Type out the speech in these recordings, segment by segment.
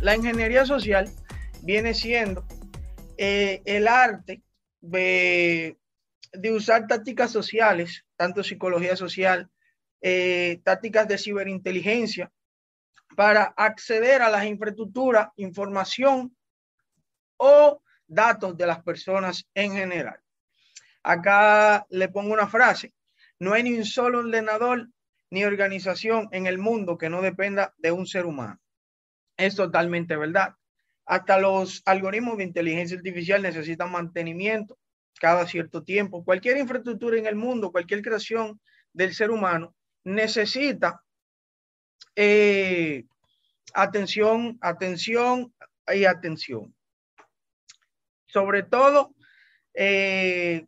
La ingeniería social viene siendo eh, el arte de, de usar tácticas sociales, tanto psicología social, eh, tácticas de ciberinteligencia, para acceder a las infraestructuras, información o datos de las personas en general. Acá le pongo una frase, no hay ni un solo ordenador ni organización en el mundo que no dependa de un ser humano. Es totalmente verdad. Hasta los algoritmos de inteligencia artificial necesitan mantenimiento cada cierto tiempo. Cualquier infraestructura en el mundo, cualquier creación del ser humano necesita eh, atención, atención y atención. Sobre todo, eh,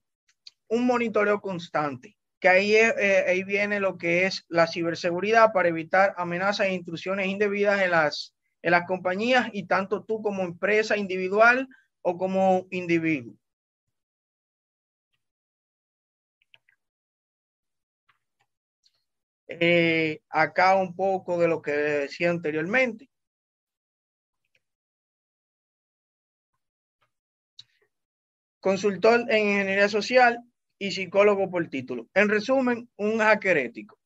un monitoreo constante, que ahí, eh, ahí viene lo que es la ciberseguridad para evitar amenazas e intrusiones indebidas en las, en las compañías y tanto tú como empresa individual o como individuo. Eh, acá un poco de lo que decía anteriormente. Consultor en ingeniería social y psicólogo por título. En resumen, un hacker ético.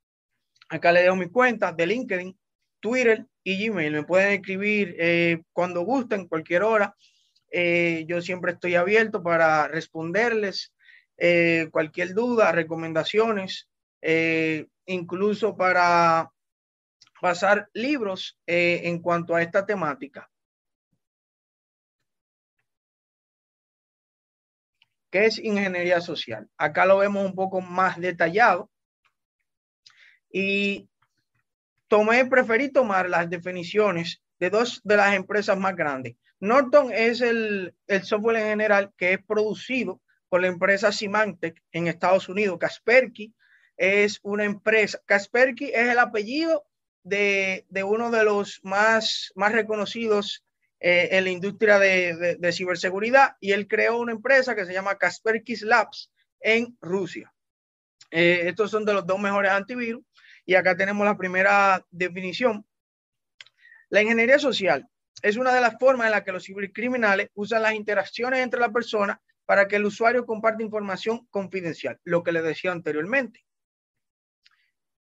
Acá le dejo mi cuenta de LinkedIn, Twitter y Gmail. Me pueden escribir eh, cuando gusten, cualquier hora. Eh, yo siempre estoy abierto para responderles cualquier duda, recomendaciones incluso para pasar libros eh, en cuanto a esta temática. ¿Qué es ingeniería social? Acá lo vemos un poco más detallado. Y tomé, preferí tomar las definiciones de dos de las empresas más grandes. Norton es el, el software en general que es producido por la empresa Symantec en Estados Unidos. Kaspersky es una empresa. Kaspersky es el apellido de, uno de los más, más reconocidos eh, en la industria de, ciberseguridad y él creó una empresa que se llama Kaspersky Labs en Rusia. Eh, estos son de los dos mejores antivirus y acá tenemos la primera definición. La ingeniería social es una de las formas en las que los cibercriminales usan las interacciones entre las personas para que el usuario comparte información confidencial, lo que le decía anteriormente.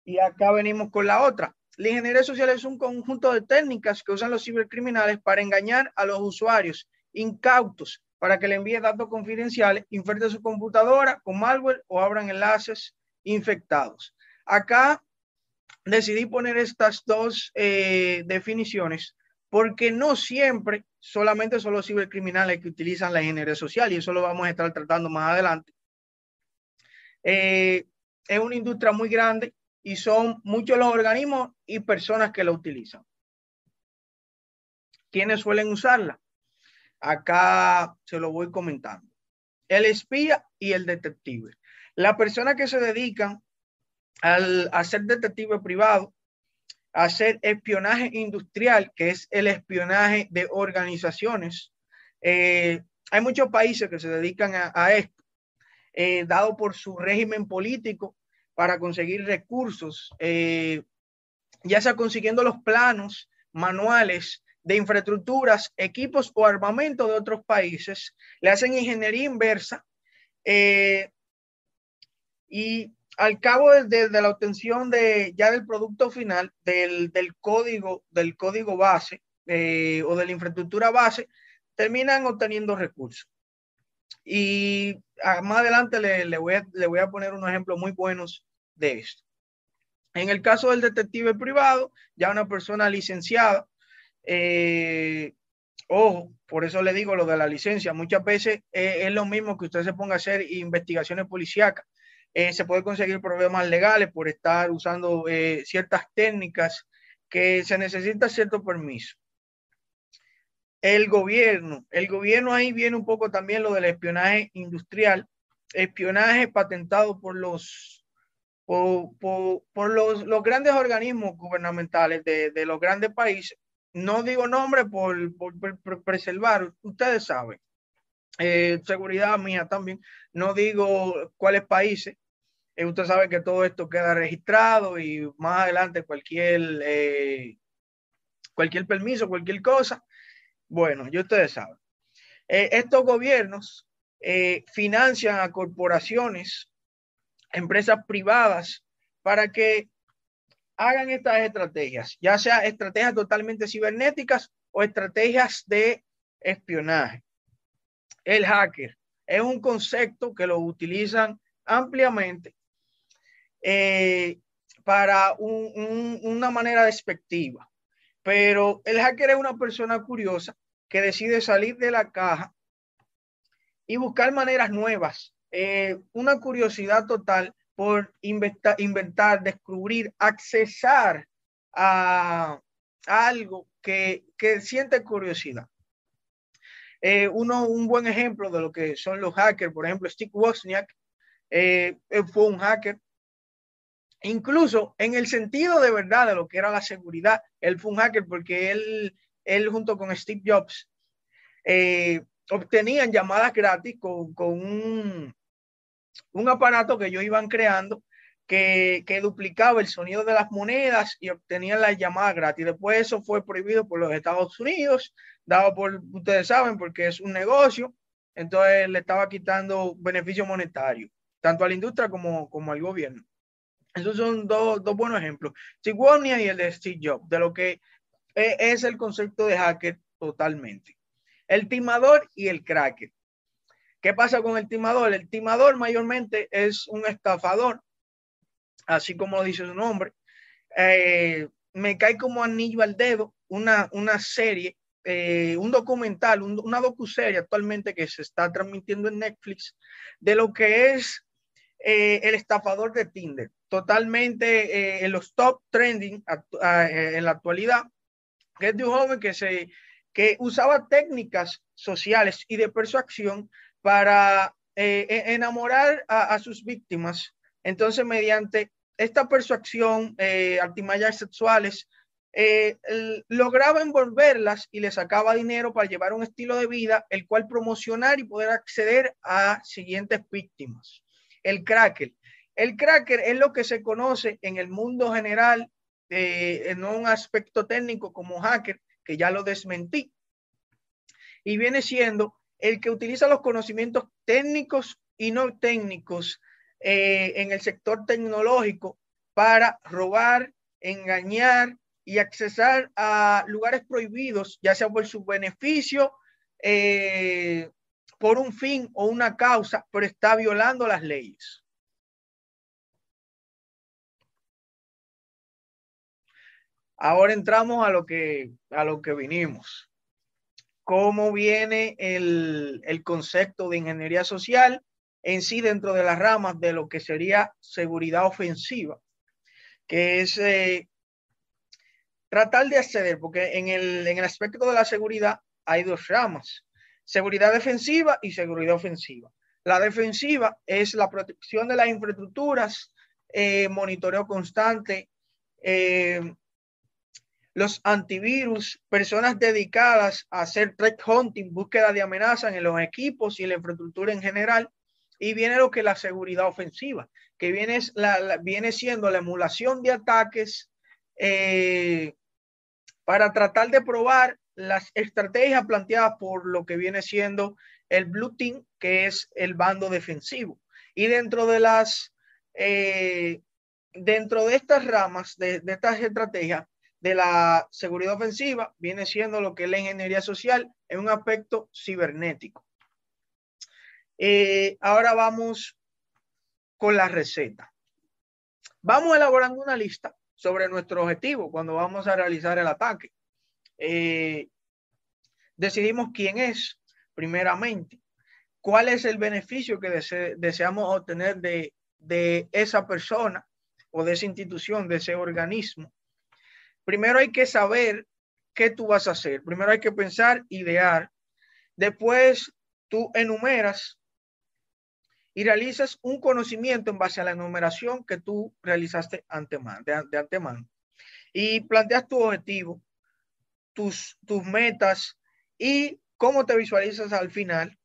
Y acá venimos con la otra. La ingeniería social es un conjunto de técnicas que usan los cibercriminales para engañar a los usuarios incautos para que le envíen datos confidenciales, infecten su computadora con malware o abran enlaces infectados. Acá decidí poner estas dos eh, definiciones porque no siempre solamente son los cibercriminales que utilizan la ingeniería social y eso lo vamos a estar tratando más adelante. Eh, es una industria muy grande y son muchos los organismos y personas que la utilizan. ¿Quiénes suelen usarla? Acá se lo voy comentando. El espía y el detective. La persona que se dedican al hacer detective privado, a hacer espionaje industrial, que es el espionaje de organizaciones. Eh, hay muchos países que se dedican a, esto, eh, dado por su régimen político para conseguir recursos, eh, ya sea consiguiendo los planos manuales de infraestructuras, equipos o armamento de otros países, le hacen ingeniería inversa eh, y al cabo de, la obtención de ya del producto final del, código del código base eh, o de la infraestructura base terminan obteniendo recursos. Y más adelante le, voy a, poner unos ejemplos muy buenos de esto. En el caso del detective privado, ya una persona licenciada, eh, ojo, por eso le digo lo de la licencia, muchas veces es lo mismo que usted se ponga a hacer investigaciones policíacas. Eh, se puede conseguir problemas legales por estar usando eh, ciertas técnicas que se necesita cierto permiso el gobierno. El gobierno ahí viene un poco también lo del espionaje industrial, espionaje patentado por los, por, los, los, grandes organismos gubernamentales de, de, los grandes países. No digo nombre por, por, preservar, ustedes saben. Eh, seguridad mía también. No digo cuáles países. Eh, usted sabe que todo esto queda registrado y más adelante cualquier eh, cualquier permiso, cualquier cosa. Bueno, ya ustedes saben. Eh, estos gobiernos eh, financian a corporaciones, empresas privadas, para que hagan estas estrategias, ya sea estrategias totalmente cibernéticas o estrategias de espionaje. El hacker es un concepto que lo utilizan ampliamente eh, para una manera despectiva. Pero el hacker es una persona curiosa que decide salir de la caja y buscar maneras nuevas. Eh, una curiosidad total por inventar, descubrir, accesar a, algo que, que, siente curiosidad. Eh, uno, un buen ejemplo de lo que son los hackers, por ejemplo, Steve Wozniak eh, fue un hacker. Incluso en el sentido de verdad de lo que era la seguridad, él fue un hacker porque él, él junto con Steve Jobs eh, obtenían llamadas gratis con, con un, un aparato que ellos iban creando que, que, duplicaba el sonido de las monedas y obtenían las llamadas gratis. Después eso fue prohibido por los Estados Unidos, dado por, ustedes saben, porque es un negocio, entonces le estaba quitando beneficio monetario, tanto a la industria como, como al gobierno. Esos son dos, dos buenos ejemplos, Wozniak y el de Steve Jobs, de lo que es el concepto de hacker totalmente. El timador y el cracker. ¿Qué pasa con el timador? El timador mayormente es un estafador, así como dice su nombre. Eh, me cae como anillo al dedo una, una serie, eh, un documental, una docuserie actualmente que se está transmitiendo en Netflix de lo que es eh, el estafador de Tinder. Totalmente en los top trending en la actualidad, que es de un joven que se que usaba técnicas sociales y de persuasión para eh, e, enamorar a, sus víctimas. Entonces, mediante esta persuasión, eh, sexuales, eh, lograba envolverlas y les sacaba dinero para llevar un estilo de vida, el cual promocionar y poder acceder a siguientes víctimas. El cracker. El cracker es lo que se conoce en el mundo general, en un aspecto técnico como hacker, que ya lo desmentí. Y viene siendo el que utiliza los conocimientos técnicos y no técnicos eh, en el sector tecnológico para robar, engañar y accesar a lugares prohibidos, ya sea por su beneficio, eh, por un fin o una causa, pero está violando las leyes. Ahora entramos a lo que, a lo que vinimos cómo viene el, concepto de ingeniería social en sí dentro de las ramas de lo que sería seguridad ofensiva, que es eh, tratar de acceder, porque en el, en el aspecto de la seguridad hay dos ramas, seguridad defensiva y seguridad ofensiva. La defensiva es la protección de las infraestructuras, eh, monitoreo constante, eh, los antivirus, personas dedicadas a hacer threat hunting, búsqueda de amenazas en los equipos y la infraestructura en general. Y viene lo que es la seguridad ofensiva, que viene siendo la emulación de ataques eh, para tratar de probar las estrategias planteadas por lo que viene siendo el Blue Team, que es el bando defensivo. Y dentro de las, eh, dentro de estas ramas, de, de estas estrategias, de la seguridad ofensiva viene siendo lo que es la ingeniería social en un aspecto cibernético. Eh, ahora vamos con la receta. Vamos elaborando una lista sobre nuestro objetivo cuando vamos a realizar el ataque. Eh, decidimos quién es, primeramente, cuál es el beneficio que deseamos obtener de, de esa persona o de esa institución, de ese organismo primero hay que saber qué tú vas a hacer. Primero hay que pensar, idear. Después tú enumeras y realizas un conocimiento en base a la enumeración que tú realizaste de, antemano. Y planteas tu objetivo, tus, tus metas y cómo te visualizas al final,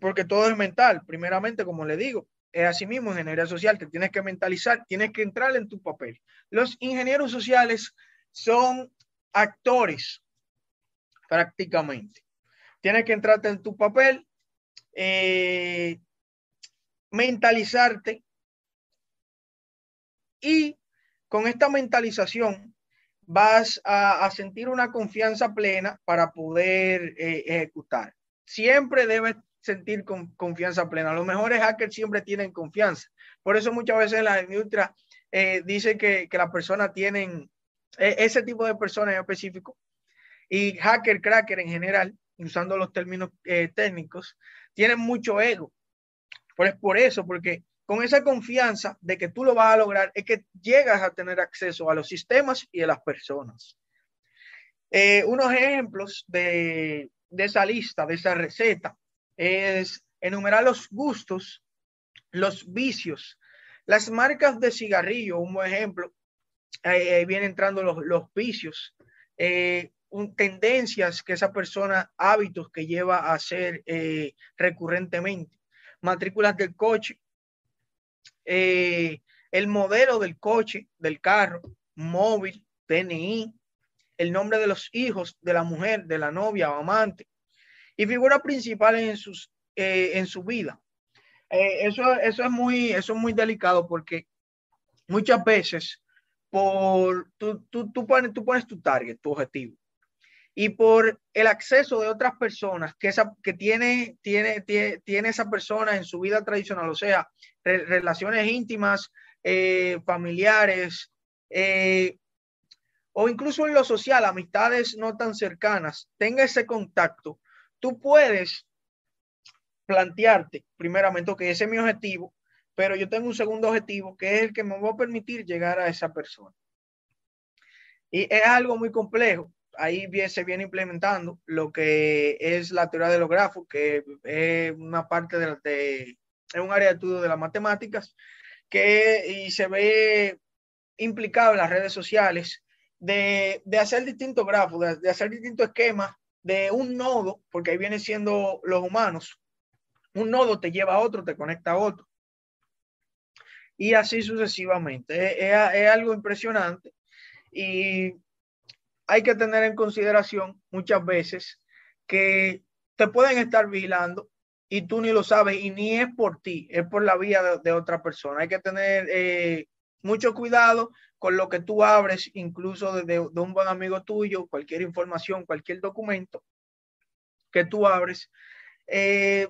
porque todo es mental. Primeramente, como le digo, es así mismo ingeniería social, te tienes que mentalizar, tienes que entrar en tu papel. Los ingenieros sociales son actores prácticamente. Tienes que entrarte en tu papel, eh, mentalizarte y con esta mentalización vas a, sentir una confianza plena para poder eh, ejecutar. Siempre debes sentir confianza plena. Los mejores hackers siempre tienen confianza. Por eso muchas veces la industria eh, dice que, que las personas tienen, ese tipo de personas en específico, y hacker, cracker en general, usando los términos eh, técnicos, tienen mucho ego. Pues por eso, porque con esa confianza de que tú lo vas a lograr, es que llegas a tener acceso a los sistemas y a las personas. Eh, unos ejemplos de, de esa lista, de esa receta, es enumerar los gustos, los vicios, las marcas de cigarrillo, un buen ejemplo, ahí vienen entrando los, vicios, eh, tendencias que esa persona, hábitos que lleva a hacer eh, recurrentemente, matrículas del coche, eh, el modelo del coche, del carro, móvil, DNI, el nombre de los hijos, de la mujer, de la novia o amante, y figuras principales en, sus, en su vida. eso, eso, es muy, eso es muy delicado porque muchas veces por, tú, tú, tú, pones, tú pones tu target, tu objetivo. Y por el acceso de otras personas que, esa, que tiene, tiene, tiene, esa persona en su vida tradicional, o sea, relaciones íntimas, eh, familiares, eh, o incluso en lo social, amistades no tan cercanas, tenga ese contacto, tú puedes plantearte primeramente que ese es mi objetivo, pero yo tengo un segundo objetivo que es el que me va a permitir llegar a esa persona. Y es algo muy complejo ahí se viene implementando lo que es la teoría de los grafos, que es una parte de, de es un área de estudio de las matemáticas, que y se ve implicado en las redes sociales de, de hacer distintos grafos, de, de, hacer distintos esquemas de un nodo, porque ahí viene siendo los humanos. Un nodo te lleva a otro, te conecta a otro. Y así sucesivamente. Es, es, algo impresionante. Y hay que tener en consideración muchas veces que te pueden estar vigilando y tú ni lo sabes y ni es por ti, es por la vía de, otra persona. Hay que tener eh, mucho cuidado con lo que tú abres, incluso de, de, un buen amigo tuyo, cualquier información, cualquier documento que tú abres. Eh,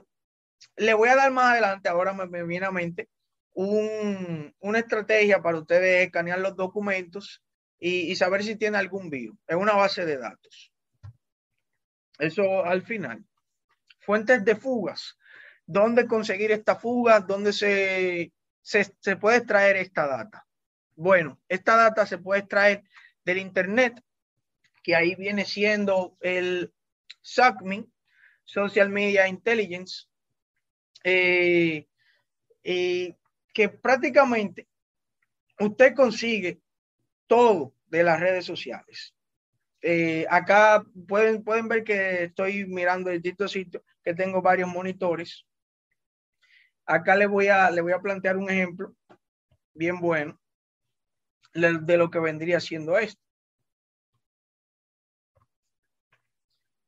le voy a dar más adelante, ahora me, me viene a mente, un, una estrategia para ustedes escanear los documentos y, saber si tiene algún virus. Es una base de datos. Eso al final. Fuentes de fugas. ¿Dónde conseguir esta fuga? ¿Dónde se, se, puede extraer esta data? Bueno, esta data se puede extraer del Internet, que ahí viene siendo el SACMI, Social Media Intelligence, eh, que prácticamente usted consigue todo de las redes sociales. Eh, acá pueden, pueden ver que estoy mirando distintos sitios, que tengo varios monitores. Acá le voy a, le voy a plantear un ejemplo bien bueno de lo que vendría siendo esto.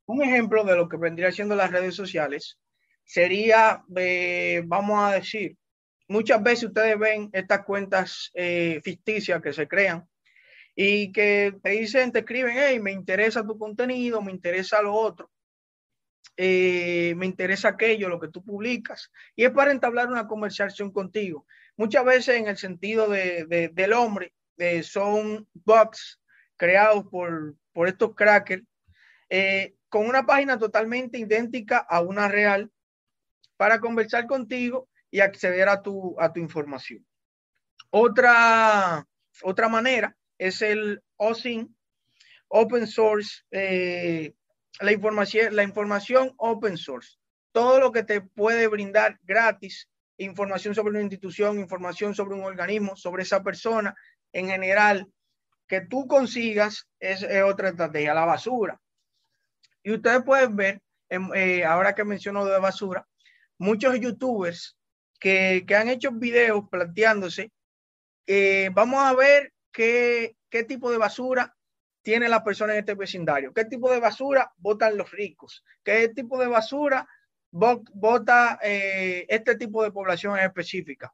Un ejemplo de lo que vendría siendo las redes sociales sería, eh, vamos a decir, muchas veces ustedes ven estas cuentas eh, ficticias que se crean y que te dicen, te escriben, hey, me interesa tu contenido, me interesa lo otro, eh, me interesa aquello, lo que tú publicas, y es para entablar una conversación contigo. Muchas veces en el sentido de, del hombre, eh, son bots creados por, por estos crackers, eh, con una página totalmente idéntica a una real, para conversar contigo y acceder a tu, a tu información. Otra, otra manera es el OSIN, Open Source, eh, la, información, la información open source. Todo lo que te puede brindar gratis, información sobre una institución, información sobre un organismo, sobre esa persona, en general, que tú consigas es, otra estrategia, la basura. Y ustedes pueden ver, eh, ahora que menciono de basura, muchos youtubers que, han hecho videos planteándose, eh, vamos a ver qué, qué tipo de basura tiene la persona en este vecindario? ¿Qué tipo de basura votan los ricos? ¿Qué tipo de basura vota eh, este tipo de población específica?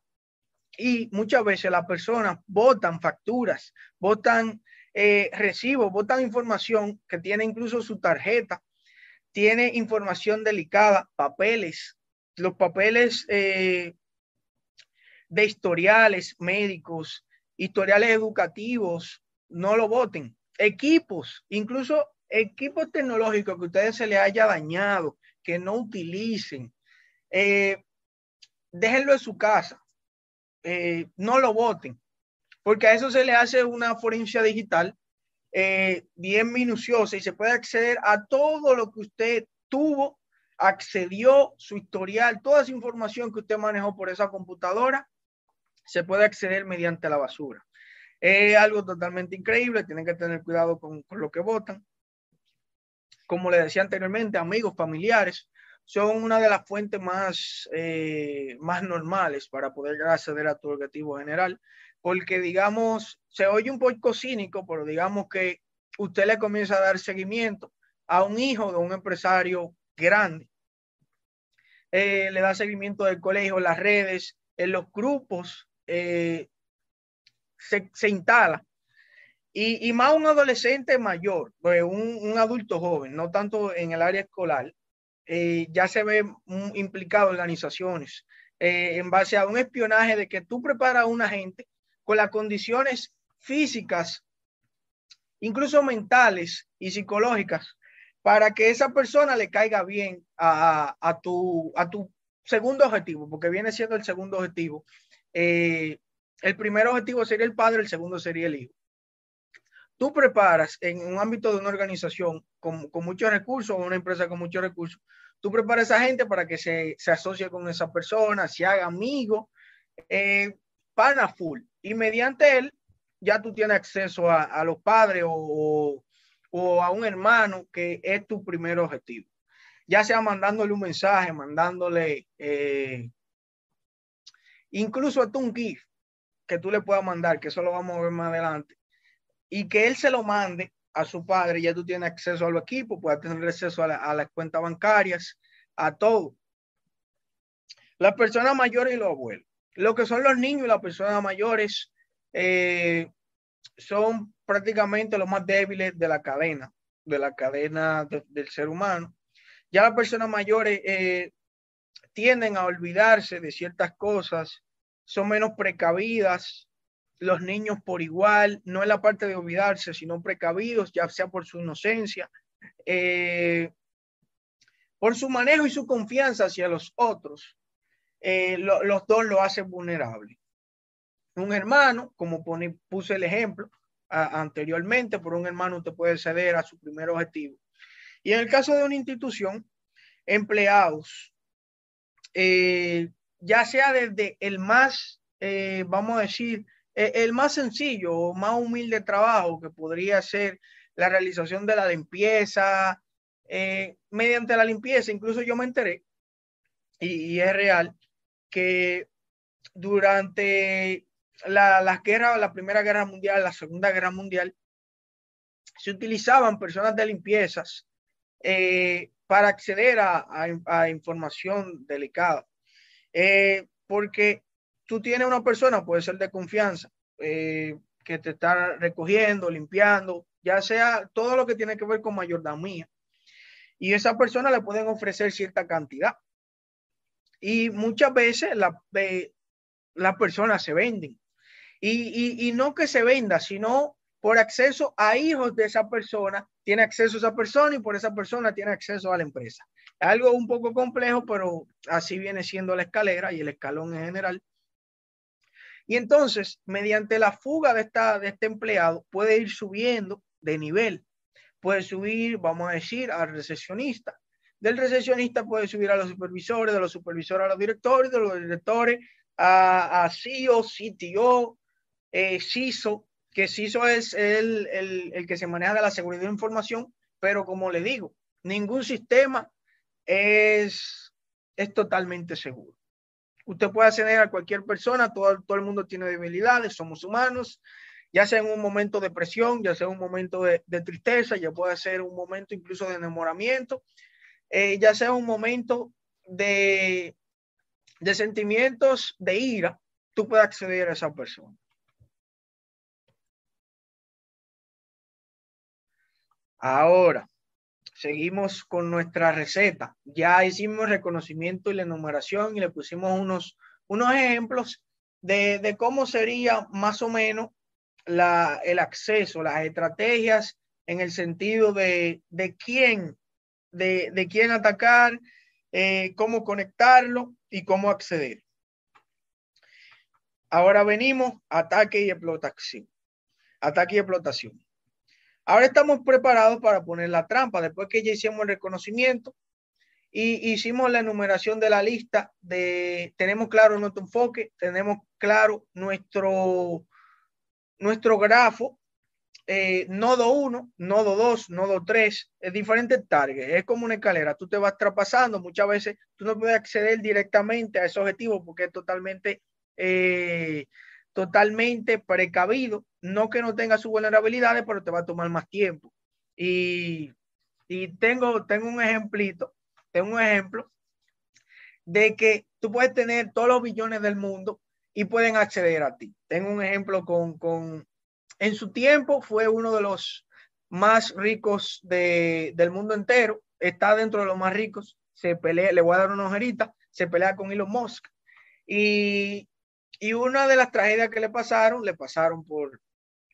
Y muchas veces las personas votan facturas, votan eh, recibos, votan información que tiene incluso su tarjeta, tiene información delicada, papeles, los papeles eh, de historiales médicos, historiales educativos, no lo voten. Equipos, incluso equipos tecnológicos que a ustedes se les haya dañado, que no utilicen, eh, déjenlo en su casa, eh, no lo voten, porque a eso se le hace una forencia digital eh, bien minuciosa y se puede acceder a todo lo que usted tuvo, accedió, su historial, toda esa información que usted manejó por esa computadora, se puede acceder mediante la basura. Es algo totalmente increíble, tienen que tener cuidado con, lo que votan. Como le decía anteriormente, amigos, familiares, son una de las fuentes más, eh, más normales para poder acceder a tu objetivo general, porque digamos, se oye un poco cínico, pero digamos que usted le comienza a dar seguimiento a un hijo de un empresario grande. Eh, le da seguimiento del colegio, las redes, en los grupos eh, se, instala. Y, y, más un adolescente mayor, pues, un, un, adulto joven, no tanto en el área escolar, eh, ya se ve implicado organizaciones en base a un espionaje de que tú preparas a una gente con las condiciones físicas, incluso mentales y psicológicas, para que esa persona le caiga bien a, tu, segundo objetivo, porque viene siendo el segundo objetivo, eh, el primer objetivo sería el padre, el segundo sería el hijo. Tú preparas en un ámbito de una organización con, muchos recursos, una empresa con muchos recursos, tú preparas a esa gente para que se, se asocie con esa persona, se haga amigo, eh, pana full. Y mediante él, ya tú tienes acceso a, los padres o, a un hermano que es tu primer objetivo. Ya sea mandándole un mensaje, mandándole eh, incluso hasta un GIF que tú le puedas mandar, que eso lo vamos a ver más adelante, y que él se lo mande a su padre, ya tú tienes acceso a los equipos, puedes tener acceso a, las cuentas bancarias, a todo. Las personas mayores y los abuelos. Lo que son los niños y las personas mayores eh, son prácticamente los más débiles de la cadena, de la cadena del ser humano. Ya las personas mayores eh, tienden a olvidarse de ciertas cosas, son menos precavidas, los niños por igual, no es la parte de olvidarse, sino precavidos, ya sea por su inocencia, eh, por su manejo y su confianza hacia los otros, eh, los dos lo hacen vulnerable. Un hermano, como puse el ejemplo anteriormente, por un hermano usted puede ceder a su primer objetivo. Y en el caso de una institución, empleados eh, ya sea desde el más, eh, vamos a decir, e, el más sencillo o más humilde trabajo que podría ser la realización de la limpieza, eh, mediante la limpieza, incluso yo me enteré, y, es real, que durante la, las guerras, la Primera Guerra Mundial, la Segunda Guerra Mundial, se utilizaban personas de limpiezas para acceder a, información delicada. Eh, porque tú tienes una persona, puede ser de confianza, eh, que te está recogiendo, limpiando, ya sea todo lo que tiene que ver con mayordomía. Y esa persona le pueden ofrecer cierta cantidad. Y muchas veces la, las personas se venden. Y, y, no que se venda, sino por acceso a hijos de esa persona, tiene acceso a esa persona y por esa persona tiene acceso a la empresa. Algo un poco complejo, pero así viene siendo la escalera y el escalón en general. Y entonces, mediante la fuga de, esta, de este empleado, puede ir subiendo de nivel. Puede subir, vamos a decir, al recesionista. Del recesionista puede subir a los supervisores, de los supervisores a los directores, de los directores a, a CEO, CTO, eh, CISO, que CISO es el, el, que se maneja de la seguridad de información, pero como le digo, ningún sistema es, es totalmente seguro. Usted puede acceder a cualquier persona, todo, todo el mundo tiene debilidades, somos humanos ya sea en un momento de presión, ya sea un momento de, tristeza, ya puede ser un momento incluso de enamoramiento, eh, ya sea un momento de, de sentimientos de ira, tú puedes acceder a esa persona. Ahora, seguimos con nuestra receta. Ya hicimos reconocimiento y la enumeración y le pusimos unos, unos ejemplos de, de cómo sería más o menos la, el acceso, las estrategias en el sentido de, de quién, de, de quién atacar, eh, cómo conectarlo y cómo acceder. Ahora venimos ataque y explotación. Ataque y explotación. Ahora estamos preparados para poner la trampa. Después que ya hicimos el reconocimiento y hicimos la enumeración de la lista de, tenemos claro nuestro enfoque, tenemos claro nuestro, nuestro grafo, eh, nodo 1, nodo 2, nodo 3, es diferente target, es como una escalera, tú te vas traspasando, muchas veces tú no puedes acceder directamente a ese objetivo porque es totalmente, eh, totalmente precavido, no que no tenga sus vulnerabilidades, pero te va a tomar más tiempo. Y, y tengo, tengo un ejemplito, tengo un ejemplo de que tú puedes tener todos los billones del mundo y pueden acceder a ti. Tengo un ejemplo con, con en su tiempo fue uno de los más ricos de, del mundo entero, está dentro de los más ricos, se pelea, le voy a dar una ojerita, se pelea con Elon Musk. Y, y una de las tragedias que le pasaron, le pasaron por,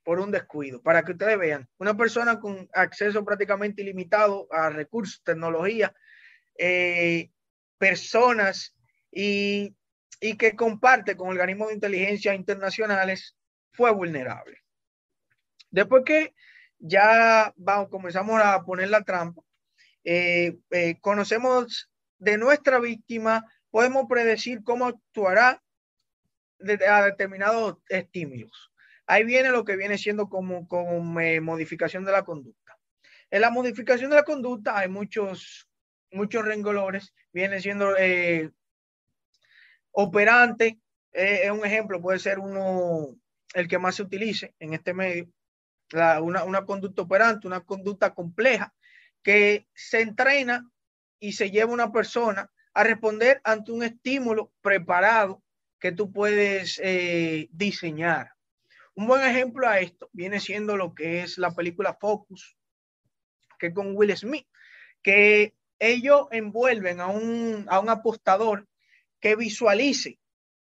por un descuido. Para que ustedes vean, una persona con acceso prácticamente ilimitado a recursos, tecnología, eh, personas y y que comparte con organismos de inteligencia internacionales fue vulnerable. Después que ya vamos, comenzamos a poner la trampa, eh, eh, conocemos de nuestra víctima, podemos predecir cómo actuará a determinados estímulos. Ahí viene lo que viene siendo como, como eh, modificación de la conducta. En la modificación de la conducta hay muchos, muchos rengolores, viene siendo Operante eh, es un ejemplo, puede ser uno, el que más se utilice en este medio. una, una conducta operante, una conducta compleja que se entrena y se lleva una persona a responder ante un estímulo preparado que tú puedes eh, diseñar. Un buen ejemplo a esto viene siendo lo que es la película Focus, que con Will Smith, que ellos envuelven a un, a un apostador que visualice,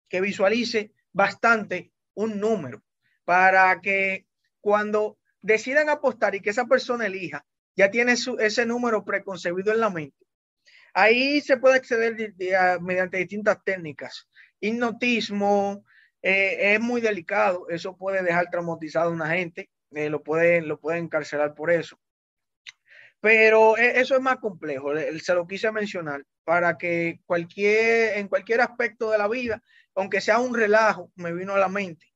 que visualice bastante un número para que cuando decidan apostar y que esa persona elija, ya tiene ese número preconcebido en la mente. Ahí se puede acceder mediante distintas técnicas. Hipnotismo eh, es muy delicado, eso puede dejar traumatizado a una gente, eh, lo, pueden, lo pueden encarcelar por eso. Pero e, eso es más complejo, se lo quise mencionar para que cualquier, en cualquier aspecto de la vida, aunque sea un relajo, me vino a la mente.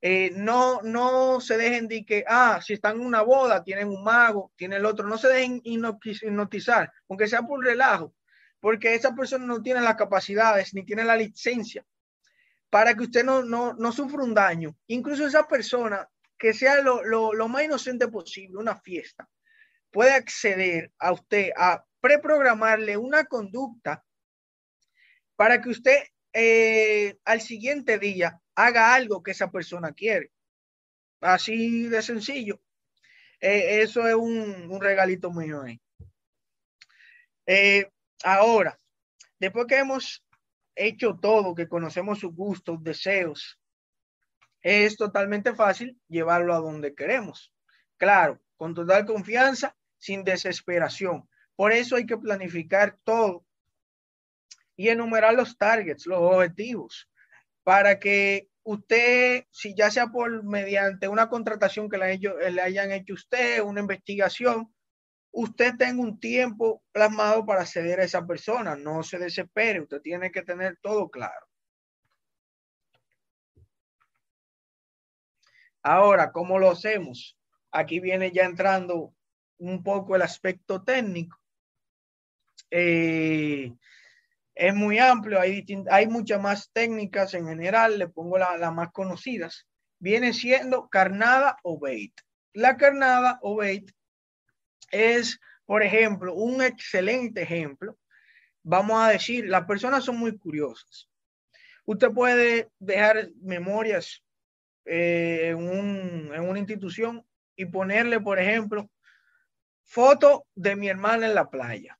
Eh, no, no se dejen de que, ah, si están en una boda, tienen un mago, tiene el otro, no se dejen hipnotizar, aunque sea por relajo, porque esa persona no tiene las capacidades ni tiene la licencia para que usted no, no, sufra un daño. Incluso esa persona, que sea lo, lo, lo más inocente posible, una fiesta, puede acceder a usted a preprogramarle una conducta para que usted eh, al siguiente día haga algo que esa persona quiere. Así de sencillo. Eh, eso es un, regalito mío ahí. Eh, ahora, después que hemos hecho todo, que conocemos sus gustos, deseos, es totalmente fácil llevarlo a donde queremos. Claro, con total confianza, sin desesperación. Por eso hay que planificar todo y enumerar los targets, los objetivos, para que usted, si ya sea por mediante una contratación que le, hayan hecho usted, una investigación, usted tenga un tiempo plasmado para acceder a esa persona. No se desespere, usted tiene que tener todo claro. Ahora, ¿cómo lo hacemos? Aquí viene ya entrando un poco el aspecto técnico. Eh, es muy amplio, hay, hay muchas más técnicas en general, le pongo las más conocidas, viene siendo carnada o bait. La carnada o bait es, por ejemplo, un excelente ejemplo. Vamos a decir, las personas son muy curiosas. Usted puede dejar memorias eh, en, en una institución y ponerle, por ejemplo, foto de mi hermana en la playa.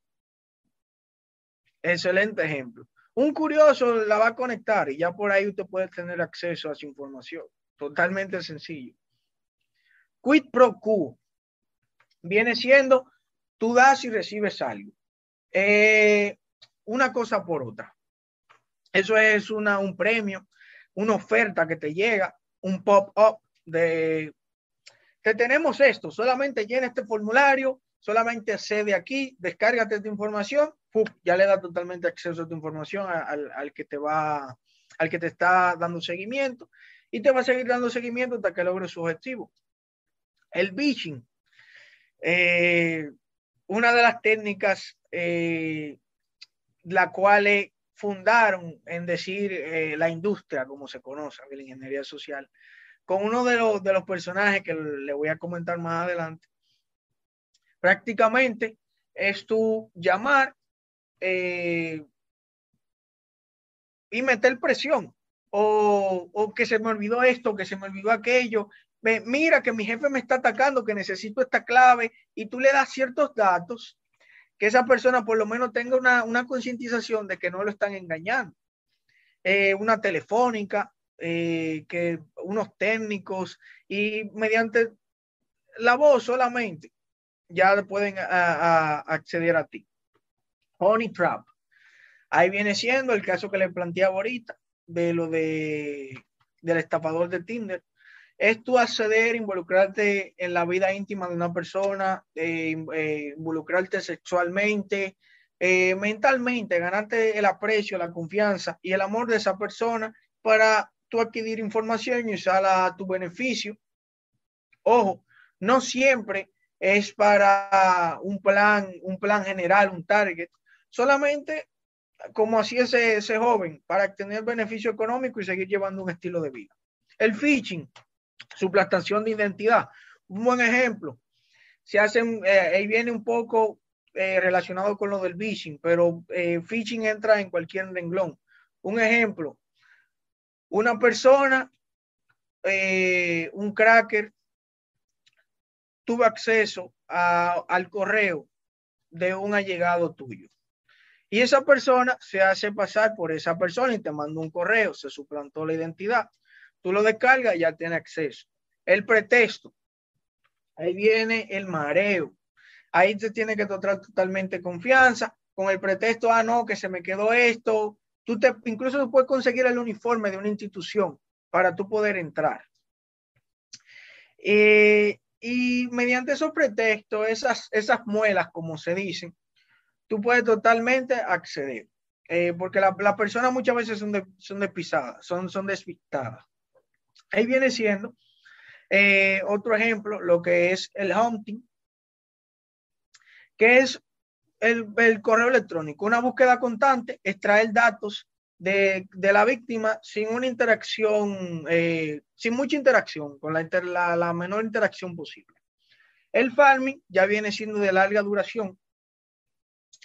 Excelente ejemplo. Un curioso la va a conectar y ya por ahí usted puede tener acceso a su información. Totalmente sencillo. Quid pro quo viene siendo tú das y recibes algo. Eh, una cosa por otra. Eso es una, un premio, una oferta que te llega, un pop-up de te tenemos esto, solamente llena este formulario, solamente accede aquí, descárgate esta información, ya le da totalmente acceso a tu información al, que te va, al que te está dando seguimiento y te va a seguir dando seguimiento hasta que logre su objetivo. El bitching, eh, una de las técnicas eh, la cual fundaron en decir eh, la industria, como se conoce, la ingeniería social, con uno de los, de los personajes que le voy a comentar más adelante. Prácticamente es tu llamar eh, y meter presión o, o, que se me olvidó esto, que se me olvidó aquello. Mira que mi jefe me está atacando, que necesito esta clave y tú le das ciertos datos que esa persona por lo menos tenga una, una concientización de que no lo están engañando. Eh, una telefónica, eh, que unos técnicos y mediante la voz solamente ya pueden acceder a ti. Honey Trap. Ahí viene siendo el caso que le planteaba ahorita de lo de del estafador de Tinder. Es tu acceder, involucrarte en la vida íntima de una persona, eh, eh, involucrarte sexualmente, mentalmente, ganarte el aprecio, la confianza y el amor de esa persona para tú adquirir información y usarla a tu beneficio. Ojo, no siempre es para un plan, un plan general, un target. Solamente como así ese, ese joven, para tener beneficio económico y seguir llevando un estilo de vida. El phishing, suplantación de identidad. Un buen ejemplo. Se hacen, eh, ahí viene un poco eh, relacionado con lo del phishing, pero eh, phishing entra en cualquier renglón. Un ejemplo, una persona, eh, un cracker, tuvo acceso al correo de un allegado tuyo. Y esa persona se hace pasar por esa persona y te manda un correo, se suplantó la identidad. Tú lo descargas y ya tiene acceso. El pretexto. Ahí viene el mareo. Ahí te tiene que tratar totalmente confianza con el pretexto, ah, no, que se me quedó esto, Tú te, incluso puedes conseguir el uniforme de una institución para tú poder entrar. Eh, y mediante esos pretextos, esas, esas muelas, como se dicen, tú puedes totalmente acceder. Eh, porque las la personas muchas veces son, de, son despisadas, son, son despistadas. Ahí viene siendo eh, otro ejemplo, lo que es el hunting, que es el, correo electrónico, una búsqueda constante, extraer datos de, la víctima sin una interacción, eh, sin mucha interacción, con la, menor interacción posible. El farming ya viene siendo de larga duración,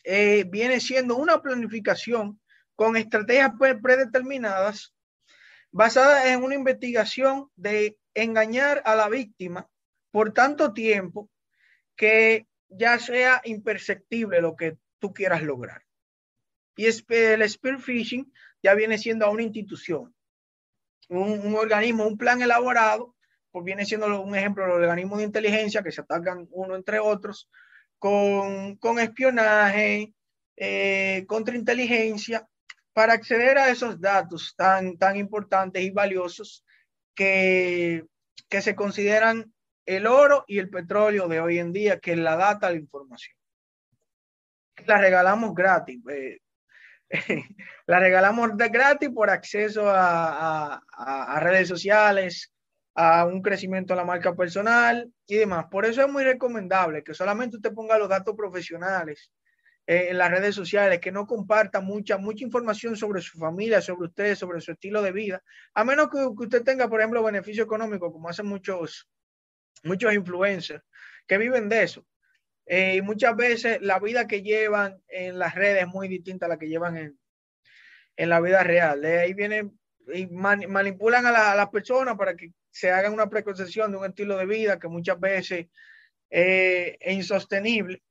eh, viene siendo una planificación con estrategias predeterminadas basadas en una investigación de engañar a la víctima por tanto tiempo que ya sea imperceptible lo que tú quieras lograr. Y el spear phishing ya viene siendo una institución, un, organismo, un plan elaborado, pues viene siendo un ejemplo los organismos de inteligencia que se atacan uno entre otros con, con espionaje, eh, contrainteligencia, para acceder a esos datos tan, tan importantes y valiosos que, que se consideran el oro y el petróleo de hoy en día, que es la data, la información. La regalamos gratis. Eh, la regalamos de gratis por acceso a, a, redes sociales, a un crecimiento de la marca personal y demás. Por eso es muy recomendable que solamente usted ponga los datos profesionales eh, en las redes sociales, que no comparta mucha, mucha información sobre su familia, sobre usted, sobre su estilo de vida, a menos que, usted tenga, por ejemplo, beneficio económico, como hacen muchos, muchos influencers que viven de eso. Eh, y muchas veces la vida que llevan en las redes es muy distinta a la que llevan en, en la vida real. De ahí vienen y manipulan a, las personas para que se hagan una preconcepción de un estilo de vida que muchas veces eh, es insostenible.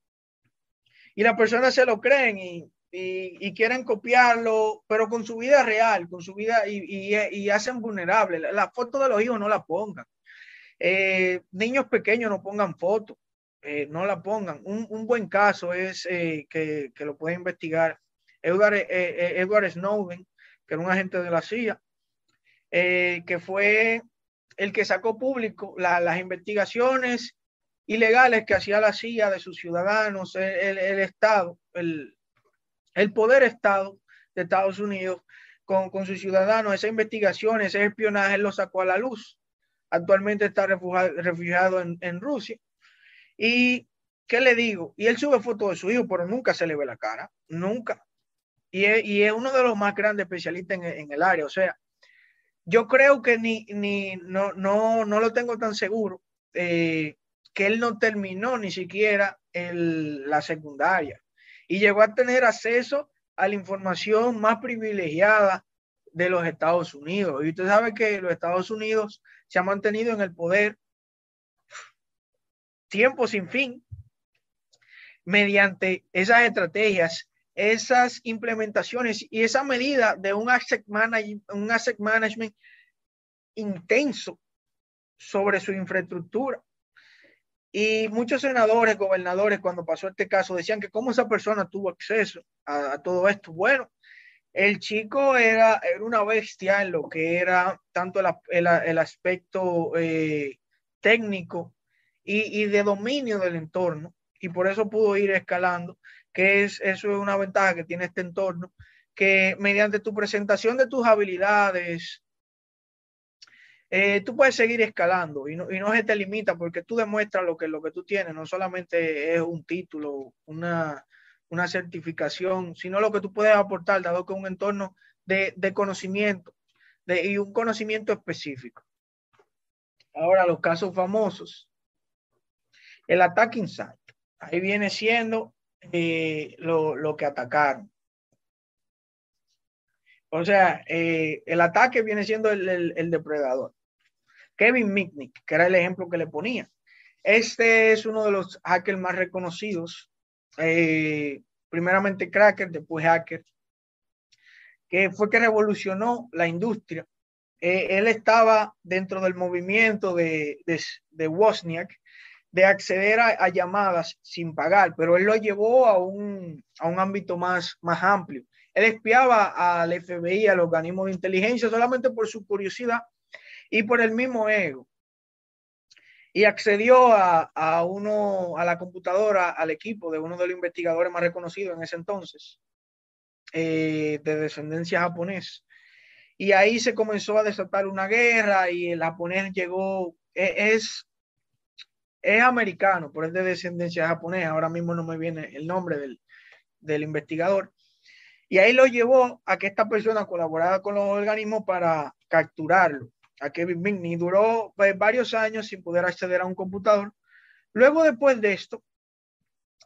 Y las personas se lo creen y, y, quieren copiarlo, pero con su vida real, con su vida y, y hacen vulnerable. La, foto de los hijos no la pongan. Eh, niños pequeños no pongan fotos, eh, no la pongan. Un, un buen caso es que, que, lo puede investigar Edward, Edward Snowden, que era un agente de la CIA, que fue el que sacó público las investigaciones ilegales que hacía la CIA de sus ciudadanos, el, Estado, el, el, poder Estado de Estados Unidos con, con sus ciudadanos, esa investigación, ese espionaje lo sacó a la luz. Actualmente está refugiado, refugiado en, en, Rusia. Y, ¿qué le digo? Y él sube fotos de su hijo, pero nunca se le ve la cara, nunca. Y es, y es uno de los más grandes especialistas en, en el área. O sea, yo creo que ni, ni no, no, no lo tengo tan seguro. Eh, que él no terminó ni siquiera el, la secundaria y llegó a tener acceso a la información más privilegiada de los Estados Unidos. Y usted sabe que los Estados Unidos se ha mantenido en el poder tiempo sin fin mediante esas estrategias, esas implementaciones y esa medida de un asset, un asset management intenso sobre su infraestructura. Y muchos senadores, gobernadores, cuando pasó este caso, decían que cómo esa persona tuvo acceso a, todo esto. Bueno, el chico era, era, una bestia en lo que era tanto el, el, aspecto eh, técnico y, y, de dominio del entorno, y por eso pudo ir escalando, que es, eso es una ventaja que tiene este entorno, que mediante tu presentación de tus habilidades, eh, tú puedes seguir escalando y no, y no se te limita porque tú demuestras lo que, lo que tú tienes, no solamente es un título, una, una certificación, sino lo que tú puedes aportar, dado que es un entorno de, de conocimiento de, y un conocimiento específico. Ahora, los casos famosos. El attacking site. Ahí viene siendo eh, lo, lo, que atacaron. O sea, eh, el ataque viene siendo el, el depredador. Kevin Mitnick, que era el ejemplo que le ponía. Este es uno de los hackers más reconocidos. Eh, primeramente Cracker, después Hacker, que fue que revolucionó la industria. Eh, él estaba dentro del movimiento de, de, Wozniak de acceder a, llamadas sin pagar, pero él lo llevó a un, a un ámbito más, más amplio. Él espiaba al FBI, al organismo de inteligencia, solamente por su curiosidad y por el mismo ego. Y accedió a, a, uno, a la computadora, al equipo de uno de los investigadores más reconocidos en ese entonces, eh, de descendencia japonés. Y ahí se comenzó a desatar una guerra y el japonés llegó, e, es, es americano, pero es de descendencia japonesa. Ahora mismo no me viene el nombre del, del investigador. Y ahí lo llevó a que esta persona colaborara con los organismos para capturarlo a Kevin Mitnick. Duró pues, varios años sin poder acceder a un computador. Luego, después de esto,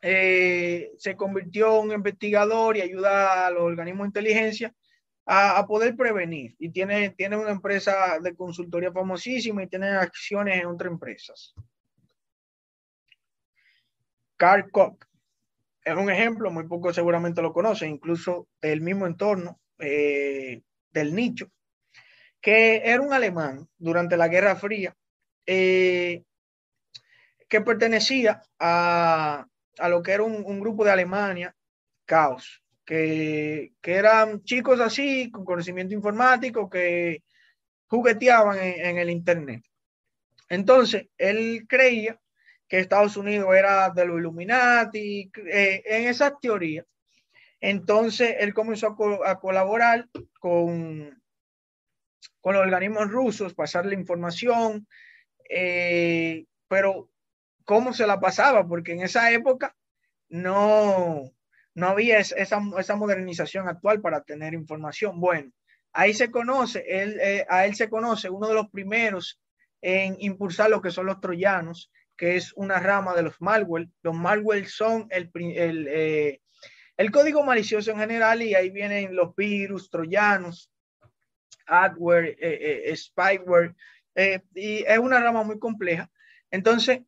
eh, se convirtió en investigador y ayuda a los organismos de inteligencia a, a, poder prevenir. Y tiene, tiene una empresa de consultoría famosísima y tiene acciones en otras empresas. Carl Koch es un ejemplo, muy poco seguramente lo conocen, incluso del mismo entorno, eh, del nicho que era un alemán durante la Guerra Fría, eh, que pertenecía a, a, lo que era un, grupo de Alemania, Caos, que, que, eran chicos así, con conocimiento informático, que jugueteaban en, el Internet. Entonces, él creía que Estados Unidos era de los Illuminati, eh, en esas teorías. Entonces, él comenzó a, co a colaborar con con los organismos rusos, pasarle información, eh, pero ¿cómo se la pasaba? Porque en esa época no, no había esa, esa modernización actual para tener información. Bueno, ahí se conoce, él, eh, a él se conoce uno de los primeros en impulsar lo que son los troyanos, que es una rama de los malware. Los malware son el, el, eh, el código malicioso en general y ahí vienen los virus, troyanos, adware, eh, eh, spyware, y es una rama muy compleja. Entonces,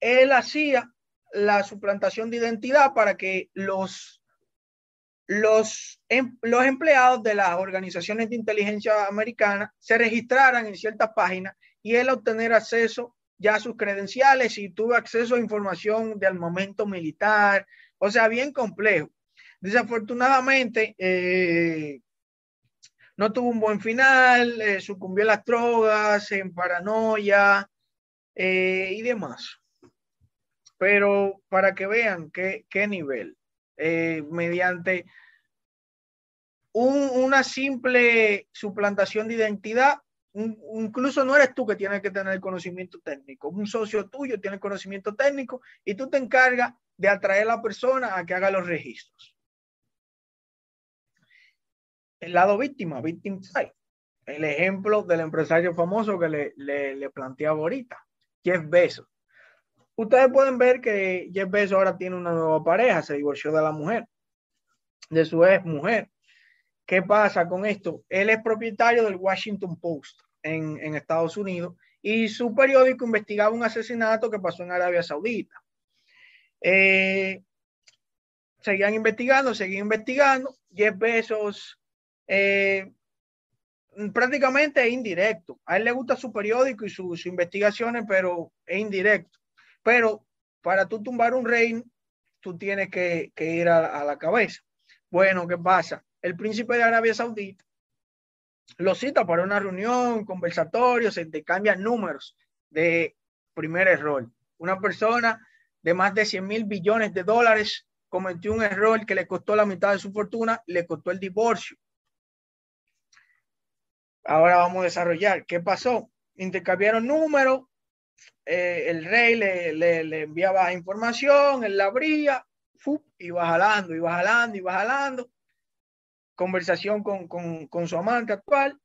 él hacía la suplantación de identidad para que los, los, em, los empleados de las organizaciones de inteligencia americana se registraran en ciertas páginas y él obtener acceso ya a sus credenciales y tuvo acceso a información de armamento militar, o sea, bien complejo. Desafortunadamente, eh, no tuvo un buen final, eh, sucumbió a las drogas, en paranoia eh, y demás. Pero para que vean qué, qué nivel, mediante una simple suplantación de identidad, incluso no eres tú que tienes que tener el conocimiento técnico, un socio tuyo tiene conocimiento técnico y tú te encargas de atraer a la persona a que haga los registros. El lado víctima, victim side. El ejemplo del empresario famoso que le, le, le planteaba ahorita, Jeff Bezos. Ustedes pueden ver que Jeff Bezos ahora tiene una nueva pareja, se divorció de la mujer, de su ex mujer. ¿Qué pasa con esto? Él es propietario del Washington Post en, en Estados Unidos y su periódico investigaba un asesinato que pasó en Arabia Saudita. Eh, seguían investigando, seguían investigando. Jeff Bezos eh, prácticamente es indirecto. A él le gusta su periódico y sus investigaciones, pero es indirecto. Pero para tú tumbar un reino, tú tienes que, ir a, la cabeza. Bueno, ¿qué pasa? El príncipe de Arabia Saudita lo cita para una reunión, conversatorio, se te cambian números de primer error. Una persona de más de 100 mil billones de dólares, cometió un error que le costó la mitad de su fortuna, le costó el divorcio. Ahora vamos a desarrollar. ¿Qué pasó? Intercambiaron números, eh, el rey le, le, enviaba información, él la abría, iba jalando, iba jalando, iba jalando. Conversación con, con, con su amante actual.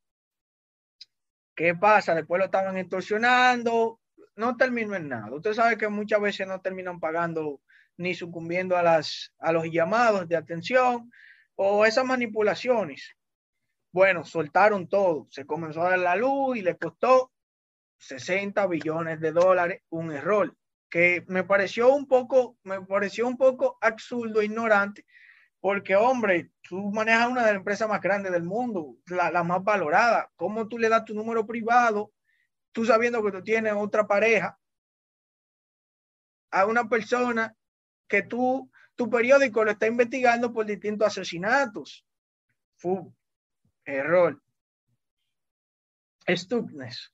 ¿Qué pasa? Después lo estaban extorsionando, no terminó en nada. Usted sabe que muchas veces no terminan pagando ni sucumbiendo a, las, a los llamados de atención o esas manipulaciones. Bueno, soltaron todo. Se comenzó a dar la luz y le costó 60 billones de dólares un error que me pareció un poco, me pareció un poco absurdo, ignorante, porque hombre, tú manejas una de las empresas más grandes del mundo, la, más valorada. ¿Cómo tú le das tu número privado tú sabiendo que tú tienes otra pareja, a una persona que tú, tu periódico lo está investigando por distintos asesinatos. Fu, error. Stupness.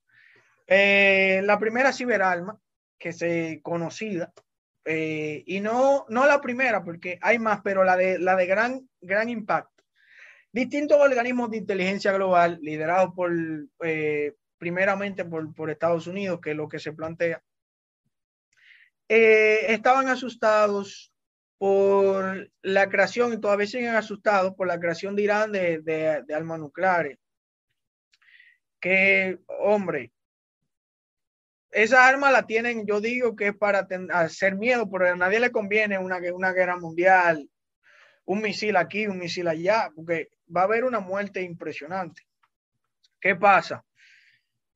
Eh, la primera ciberalma que se conocida, eh, y no, no la primera, porque hay más, pero la de, la de gran, gran impacto. Distintos organismos de inteligencia global liderados por eh, primeramente por, por Estados Unidos, que es lo que se plantea, estaban asustados por la creación, y todavía siguen asustados por la creación de Irán de, de, de armas nucleares. Que, hombre, esa arma la tienen, yo digo que es para hacer miedo, pero a nadie le conviene una, una guerra mundial, un misil aquí, un misil allá, porque va a haber una muerte impresionante. ¿Qué pasa?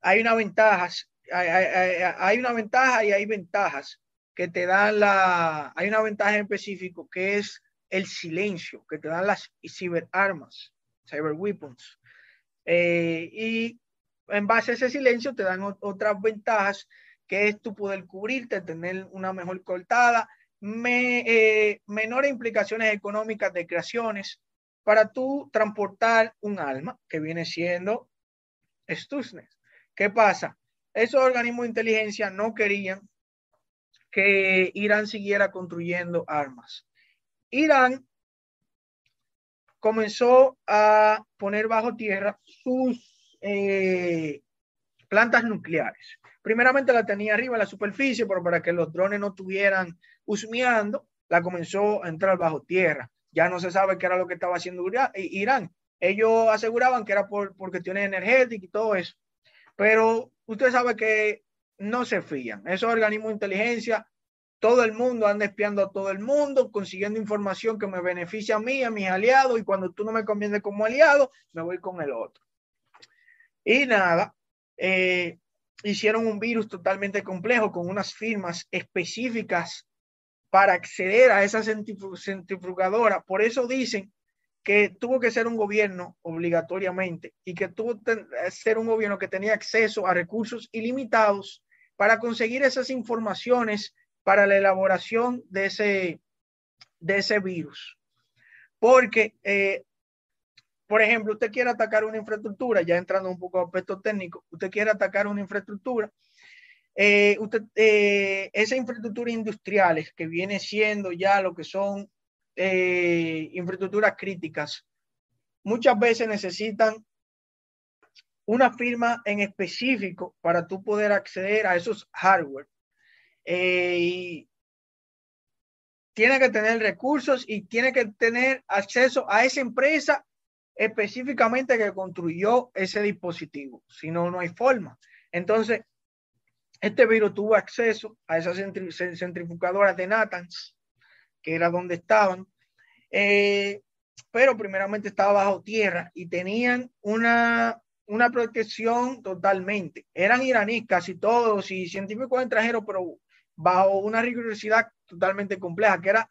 hay una ventaja, hay, una ventaja y hay ventajas que te dan la, hay una ventaja en específico que es el silencio, que te dan las ciberarmas, cyber weapons. Eh, y en base a ese silencio te dan otras ventajas que es tu poder cubrirte, tener una mejor cortada, me, eh, menores implicaciones económicas de creaciones para tú transportar un alma que viene siendo Stuxnet. ¿Qué pasa? Esos organismos de inteligencia no querían que Irán siguiera construyendo armas. Irán comenzó a poner bajo tierra sus eh, plantas nucleares. Primeramente la tenía arriba la superficie, pero para que los drones no estuvieran husmeando, la comenzó a entrar bajo tierra. Ya no se sabe qué era lo que estaba haciendo Irán. Ellos aseguraban que era por, por cuestiones energéticas y todo eso. Pero usted sabe que no se fían. Esos organismos de inteligencia, todo el mundo anda espiando a todo el mundo, consiguiendo información que me beneficia a mí, a mis aliados, y cuando tú no me conviene como aliado, me voy con el otro. Y nada, eh, hicieron un virus totalmente complejo con unas firmas específicas para acceder a esa centrifugadora. Por eso dicen que tuvo que ser un gobierno obligatoriamente y que tuvo que ser un gobierno que tenía acceso a recursos ilimitados para conseguir esas informaciones para la elaboración de ese, de ese virus. Porque, eh, por ejemplo, usted quiere atacar una infraestructura, ya entrando un poco a aspecto técnico, usted quiere atacar una infraestructura, eh, usted, eh, esa infraestructura industriales que viene siendo ya lo que son eh, infraestructuras críticas, muchas veces necesitan una firma en específico para tú poder acceder a esos hardware. Eh, y tiene que tener recursos y tiene que tener acceso a esa empresa específicamente que construyó ese dispositivo. Si no, no hay forma. Entonces, este virus tuvo acceso a esas centrifugadoras de Natanz que era donde estaban, eh, pero primeramente estaba bajo tierra y tenían una, una protección totalmente. Eran iraníes casi todos y científicos extranjeros, pero bajo una rigurosidad totalmente compleja, que era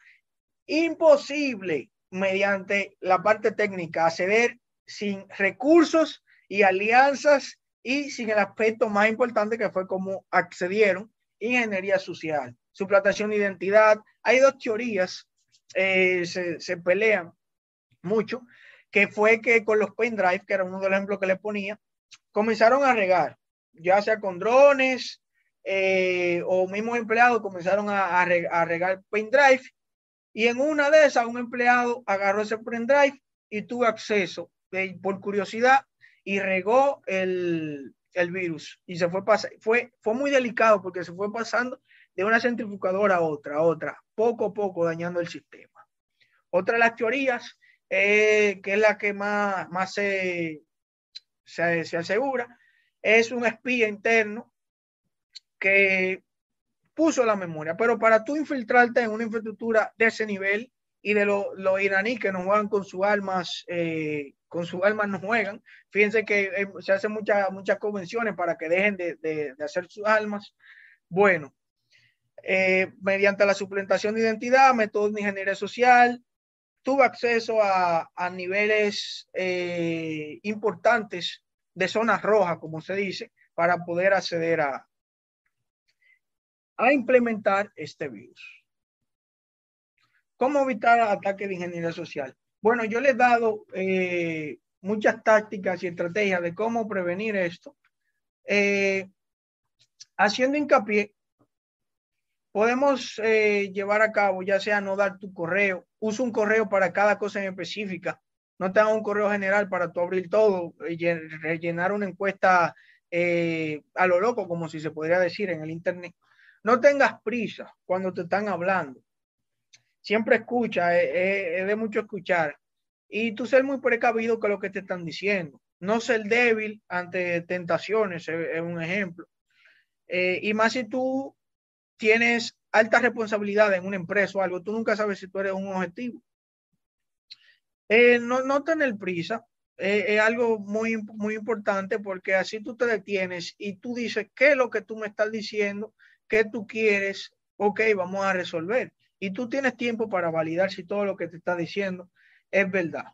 imposible mediante la parte técnica acceder sin recursos y alianzas y sin el aspecto más importante que fue cómo accedieron, ingeniería social suplantación de identidad. Hay dos teorías, eh, se, se, pelean mucho, que fue que con los pendrive, que era uno de los ejemplos que le ponía, comenzaron a regar, ya sea con drones eh, o mismos empleados comenzaron a, regar pendrive y en una de esas un empleado agarró ese pendrive y tuvo acceso eh, por curiosidad y regó el, el virus y se fue pasando. Fue, fue muy delicado porque se fue pasando de una centrifugadora a otra, a otra, poco a poco dañando el sistema. Otra de las teorías, eh, que es la que más, más se, se, se asegura, es un espía interno que puso la memoria, pero para tú infiltrarte en una infraestructura de ese nivel y de los lo iraníes que no juegan con sus armas, eh, con sus armas no juegan, fíjense que eh, se hacen muchas muchas convenciones para que dejen de, de, de hacer sus armas. Bueno, eh, mediante la suplantación de identidad, métodos de ingeniería social, tuvo acceso a, niveles eh, importantes de zonas rojas, como se dice, para poder acceder a, implementar este virus. ¿Cómo evitar ataques de ingeniería social? Bueno, yo le he dado eh, muchas tácticas y estrategias de cómo prevenir esto, haciendo hincapié podemos eh, llevar a cabo, ya sea no dar tu correo, usa un correo para cada cosa en específica, no te un correo general para tú abrir todo, rellenar una encuesta eh, a lo loco, como si se podría decir en el Internet. No tengas prisa cuando te están hablando. Siempre escucha, eh, es de mucho escuchar. Y tú ser muy precavido con lo que te están diciendo. No ser débil ante tentaciones, es, un ejemplo. y más si tú tienes alta responsabilidad en una empresa o algo, tú nunca sabes si tú eres un objetivo. Eh, no, no tener prisa eh, es algo muy, muy importante porque así tú te detienes y tú dices, ¿qué es lo que tú me estás diciendo? ¿Qué tú quieres? Ok, vamos a resolver. Y tú tienes tiempo para validar si todo lo que te está diciendo es verdad.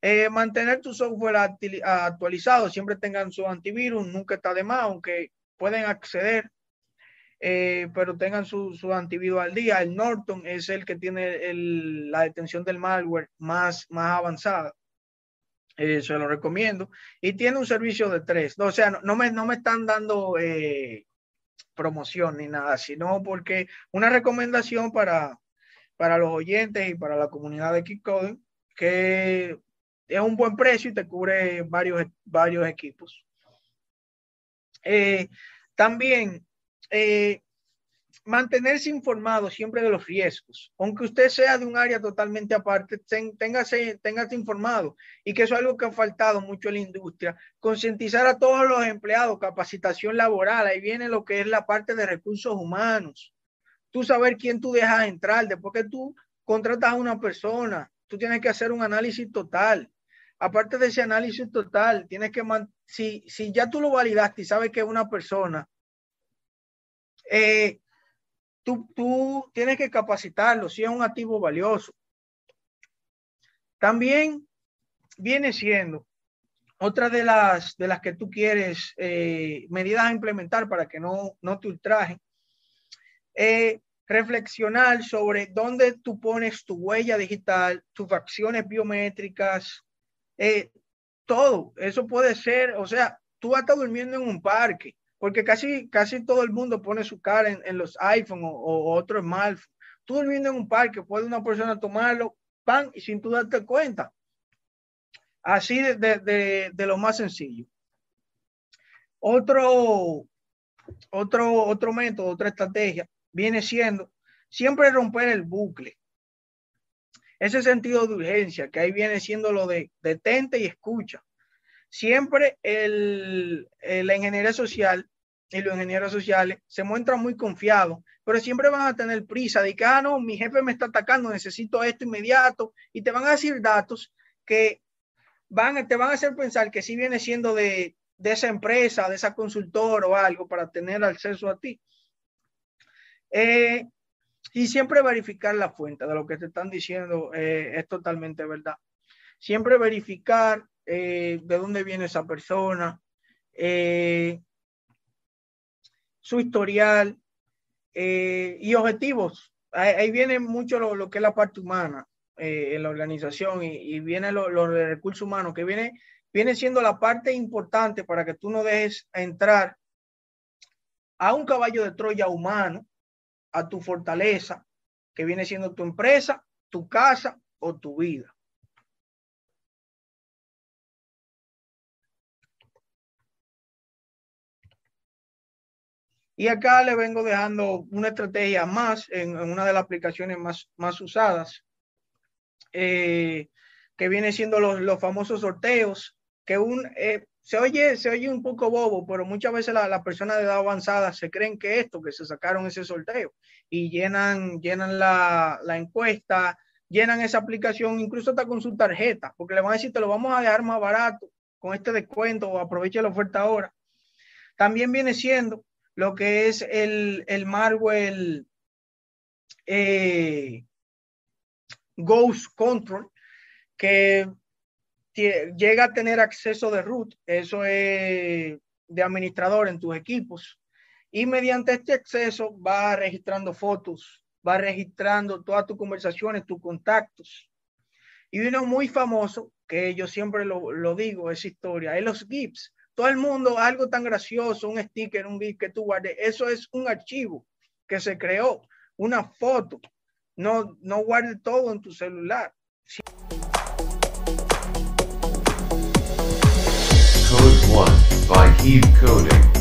Eh, mantener tu software actualizado, siempre tengan su antivirus, nunca está de más, aunque pueden acceder eh, pero tengan su, su, antivirus al día. El Norton es el que tiene el, la detención del malware más, más avanzada. Eh, se lo recomiendo. Y tiene un servicio de tres. O sea, no, me, no me están dando eh, promoción ni nada, sino porque una recomendación para, para los oyentes y para la comunidad de Keycode, que es un buen precio y te cubre varios, varios equipos. también eh, mantenerse informado siempre de los riesgos, aunque usted sea de un área totalmente aparte, téngase, téngase informado. Y que eso es algo que ha faltado mucho en la industria, concientizar a todos los empleados, capacitación laboral, ahí viene lo que es la parte de recursos humanos, tú saber quién tú dejas entrar, después que tú contratas a una persona, tú tienes que hacer un análisis total. Aparte de ese análisis total, tienes que, si, si ya tú lo validaste y sabes que es una persona, eh, tú, tienes que capacitarlo si es un activo valioso. También viene siendo otra de las, de las que tú quieres, eh, medidas a implementar para que no, no te ultrajen, eh, reflexionar sobre dónde tú pones tu huella digital, tus acciones biométricas, eh, todo. Eso puede ser, o sea, tú estás durmiendo en un parque porque casi, casi todo el mundo pone su cara en, los iPhone o, otros mal. Tú durmiendo en un parque, puede una persona tomarlo, pan, y sin tú darte cuenta. Así de, lo más sencillo. Otro, otro, otro método, otra estrategia, viene siendo siempre romper el bucle. Ese sentido de urgencia, que ahí viene siendo lo de detente y escucha. Siempre el, la ingeniería social y los ingenieros sociales se muestran muy confiados, pero siempre van a tener prisa de que, ah, no, mi jefe me está atacando, necesito esto inmediato, y te van a decir datos que van, te van a hacer pensar que si viene siendo de, de esa empresa, de esa consultora o algo para tener acceso a ti. Eh, y siempre verificar la fuente de lo que te están diciendo eh, es totalmente verdad. Siempre verificar eh, de dónde viene esa persona, su historial eh, y objetivos. Ahí, viene mucho lo, que es la parte humana eh, en la organización y, viene lo, de recursos humanos, que viene, viene siendo la parte importante para que tú no dejes entrar a un caballo de Troya humano, a tu fortaleza, que viene siendo tu empresa, tu casa o tu vida. Y acá le vengo dejando una estrategia más en, una de las aplicaciones más, más usadas, eh, que viene siendo los, los, famosos sorteos, que un, eh, se, oye, se oye un poco bobo, pero muchas veces las la personas de edad avanzada se creen que esto, que se sacaron ese sorteo y llenan, llenan la, la encuesta, llenan esa aplicación, incluso hasta con su tarjeta, porque le van a decir, te lo vamos a dejar más barato con este descuento o aproveche la oferta ahora. También viene siendo lo que es el, el eh, Ghost Control, que llega a tener acceso de root, eso es de administrador en tus equipos, y mediante este acceso va registrando fotos, va registrando todas tus conversaciones, tus contactos. Y uno muy famoso, que yo siempre lo, lo digo, esa historia, es los GIFs todo el mundo, algo tan gracioso, un sticker, un GIF que tú guardes, eso es un archivo que se creó, una foto. No, no guarde todo en tu celular. Code 1 by Heave Coding.